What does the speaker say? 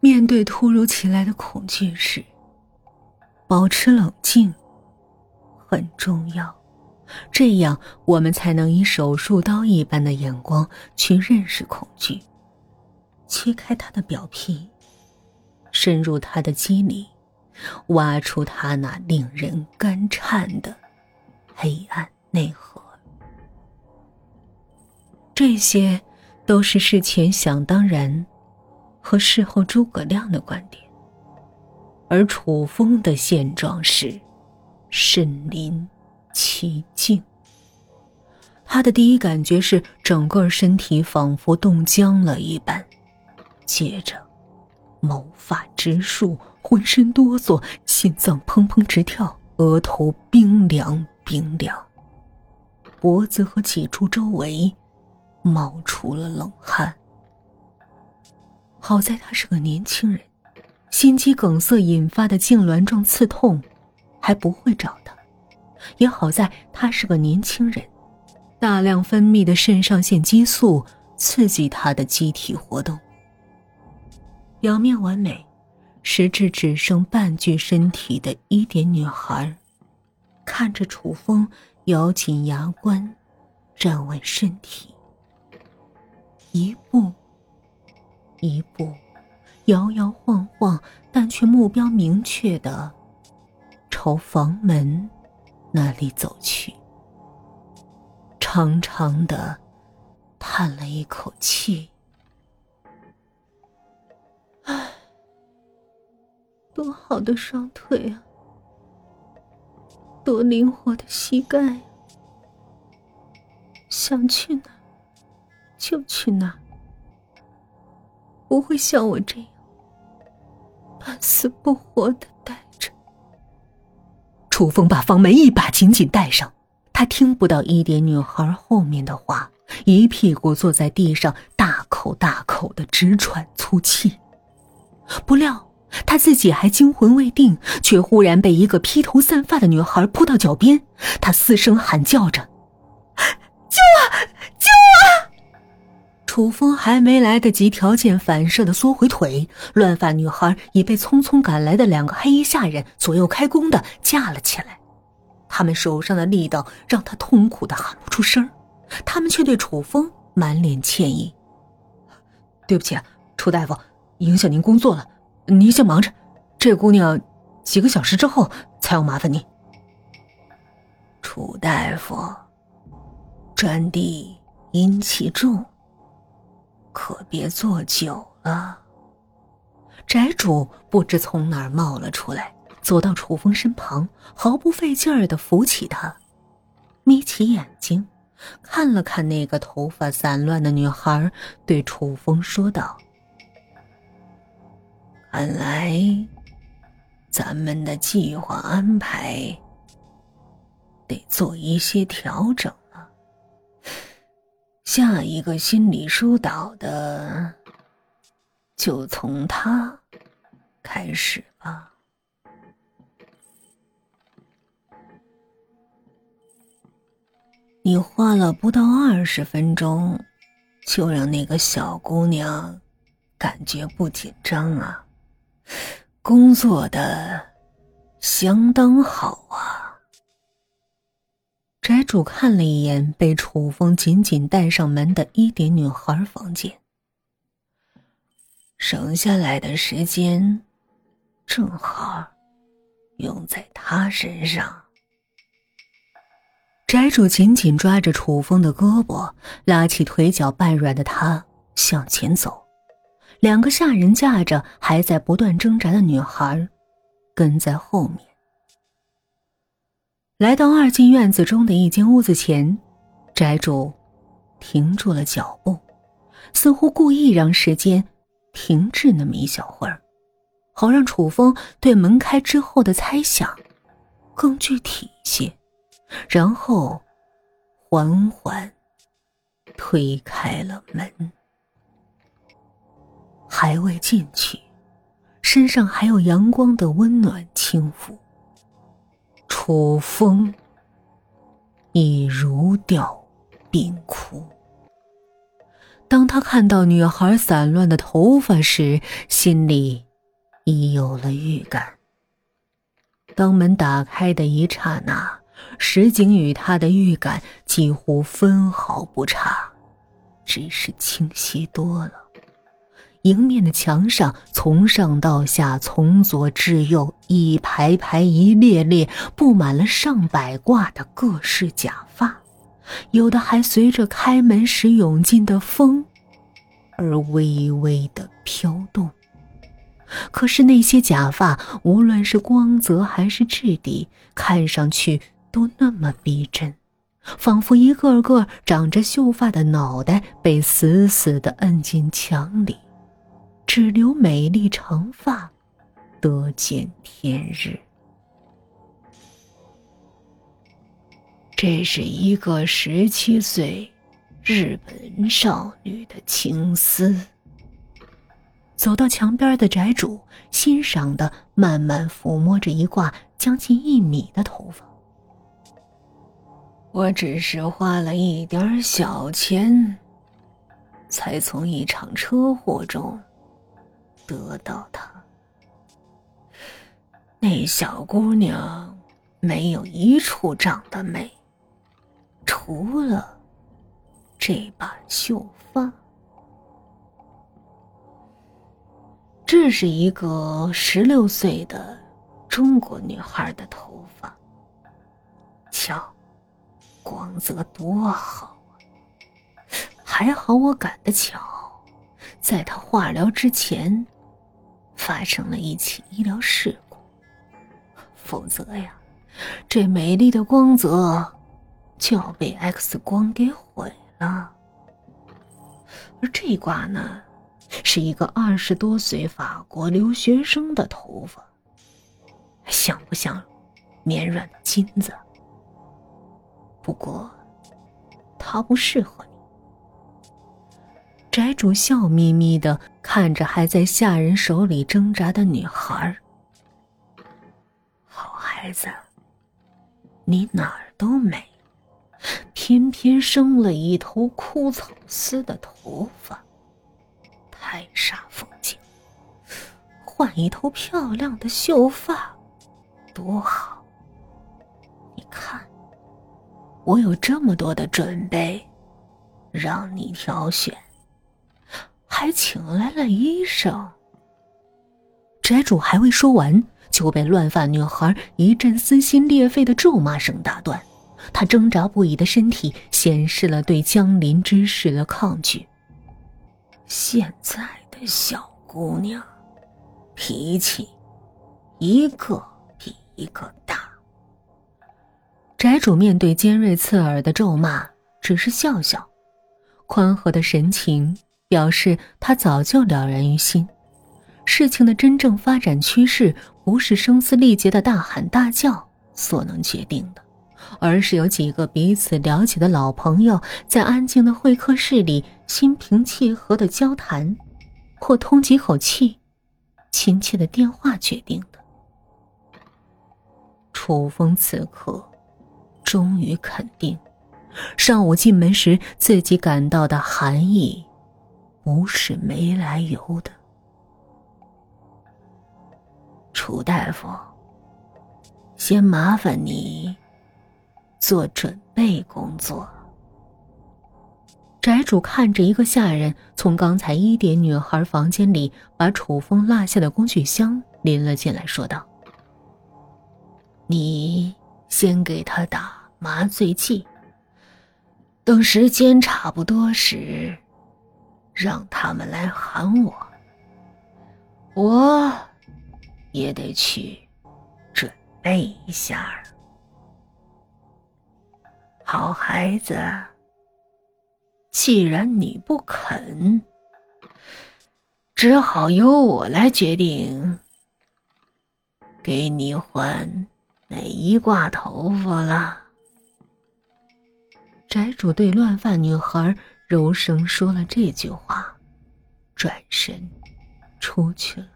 面对突如其来的恐惧时，保持冷静很重要。这样，我们才能以手术刀一般的眼光去认识恐惧，切开他的表皮，深入他的肌理，挖出他那令人肝颤的黑暗内核。这些都是事前想当然和事后诸葛亮的观点，而楚风的现状是身临。其境，他的第一感觉是整个身体仿佛冻僵了一般，接着，毛发直竖，浑身哆嗦，心脏砰砰直跳，额头冰凉冰凉，脖子和脊柱周围冒出了冷汗。好在他是个年轻人，心肌梗塞引发的痉挛状刺痛还不会找他。也好在他是个年轻人，大量分泌的肾上腺激素刺激他的机体活动。表面完美，实质只剩半具身体的一点女孩，看着楚风咬紧牙关，站稳身体，一步一步，摇摇晃晃，但却目标明确的朝房门。那里走去，长长的叹了一口气。唉，多好的双腿啊，多灵活的膝盖，想去哪就去哪，不会像我这样半死不活的待着。楚风把房门一把紧紧带上，他听不到一点女孩后面的话，一屁股坐在地上，大口大口的直喘粗气。不料他自己还惊魂未定，却忽然被一个披头散发的女孩扑到脚边，他嘶声喊叫着：“楚风还没来得及条件反射的缩回腿，乱发女孩已被匆匆赶来的两个黑衣下人左右开弓的架了起来。他们手上的力道让他痛苦的喊不出声他们却对楚风满脸歉意：“对不起，楚大夫，影响您工作了，您先忙着。这姑娘几个小时之后才要麻烦您。”楚大夫，专递阴气重。可别坐久了。宅主不知从哪儿冒了出来，走到楚风身旁，毫不费劲儿的扶起他，眯起眼睛，看了看那个头发散乱的女孩，对楚风说道：“看来，咱们的计划安排得做一些调整。”下一个心理疏导的，就从他开始吧。你花了不到二十分钟，就让那个小姑娘感觉不紧张啊，工作的相当好啊。宅主看了一眼被楚风紧紧带上门的一点女孩房间，省下来的时间正好用在他身上。宅主紧紧抓着楚风的胳膊，拉起腿脚半软的他向前走，两个下人架着还在不断挣扎的女孩，跟在后面。来到二进院子中的一间屋子前，宅主停住了脚步，似乎故意让时间停滞那么一小会儿，好让楚风对门开之后的猜想更具体些。然后缓缓推开了门，还未进去，身上还有阳光的温暖轻抚。楚风已如掉冰窟，当他看到女孩散乱的头发时，心里已有了预感。当门打开的一刹那，石井与他的预感几乎分毫不差，只是清晰多了。迎面的墙上，从上到下，从左至右，一排排、一列列，布满了上百挂的各式假发。有的还随着开门时涌进的风而微微的飘动。可是那些假发，无论是光泽还是质地，看上去都那么逼真，仿佛一个个长着秀发的脑袋被死死的摁进墙里，只留美丽长发得见天日。这是一个十七岁日本少女的情思。走到墙边的宅主，欣赏的慢慢抚摸着一挂将近一米的头发。我只是花了一点小钱，才从一场车祸中得到它。那小姑娘没有一处长得美。除了这把秀发，这是一个十六岁的中国女孩的头发。瞧，光泽多好啊！还好我赶得巧，在她化疗之前发生了一起医疗事故，否则呀，这美丽的光泽。就要被 X 光给毁了，而这卦呢，是一个二十多岁法国留学生的头发，像不像绵软的金子？不过，它不适合你。宅主笑眯眯的看着还在下人手里挣扎的女孩好孩子，你哪儿都美。偏偏生了一头枯草似的头发，太煞风景。换一头漂亮的秀发，多好！你看，我有这么多的准备，让你挑选，还请来了医生。宅主还未说完，就被乱发女孩一阵撕心裂肺的咒骂声打断。他挣扎不已的身体显示了对江临之事的抗拒。现在的小姑娘，脾气一个比一个大。宅主面对尖锐刺耳的咒骂，只是笑笑，宽和的神情表示他早就了然于心。事情的真正发展趋势，不是声嘶力竭的大喊大叫所能决定的。而是有几个彼此了解的老朋友，在安静的会客室里心平气和的交谈，或通几口气，亲切的电话决定的。楚风此刻终于肯定，上午进门时自己感到的寒意，不是没来由的。楚大夫，先麻烦你。做准备工作。宅主看着一个下人从刚才一点女孩房间里把楚风落下的工具箱拎了进来，说道：“你先给他打麻醉剂，等时间差不多时，让他们来喊我。我也得去准备一下。”好孩子，既然你不肯，只好由我来决定，给你换哪一挂头发了。宅主对乱发女孩柔声说了这句话，转身出去了。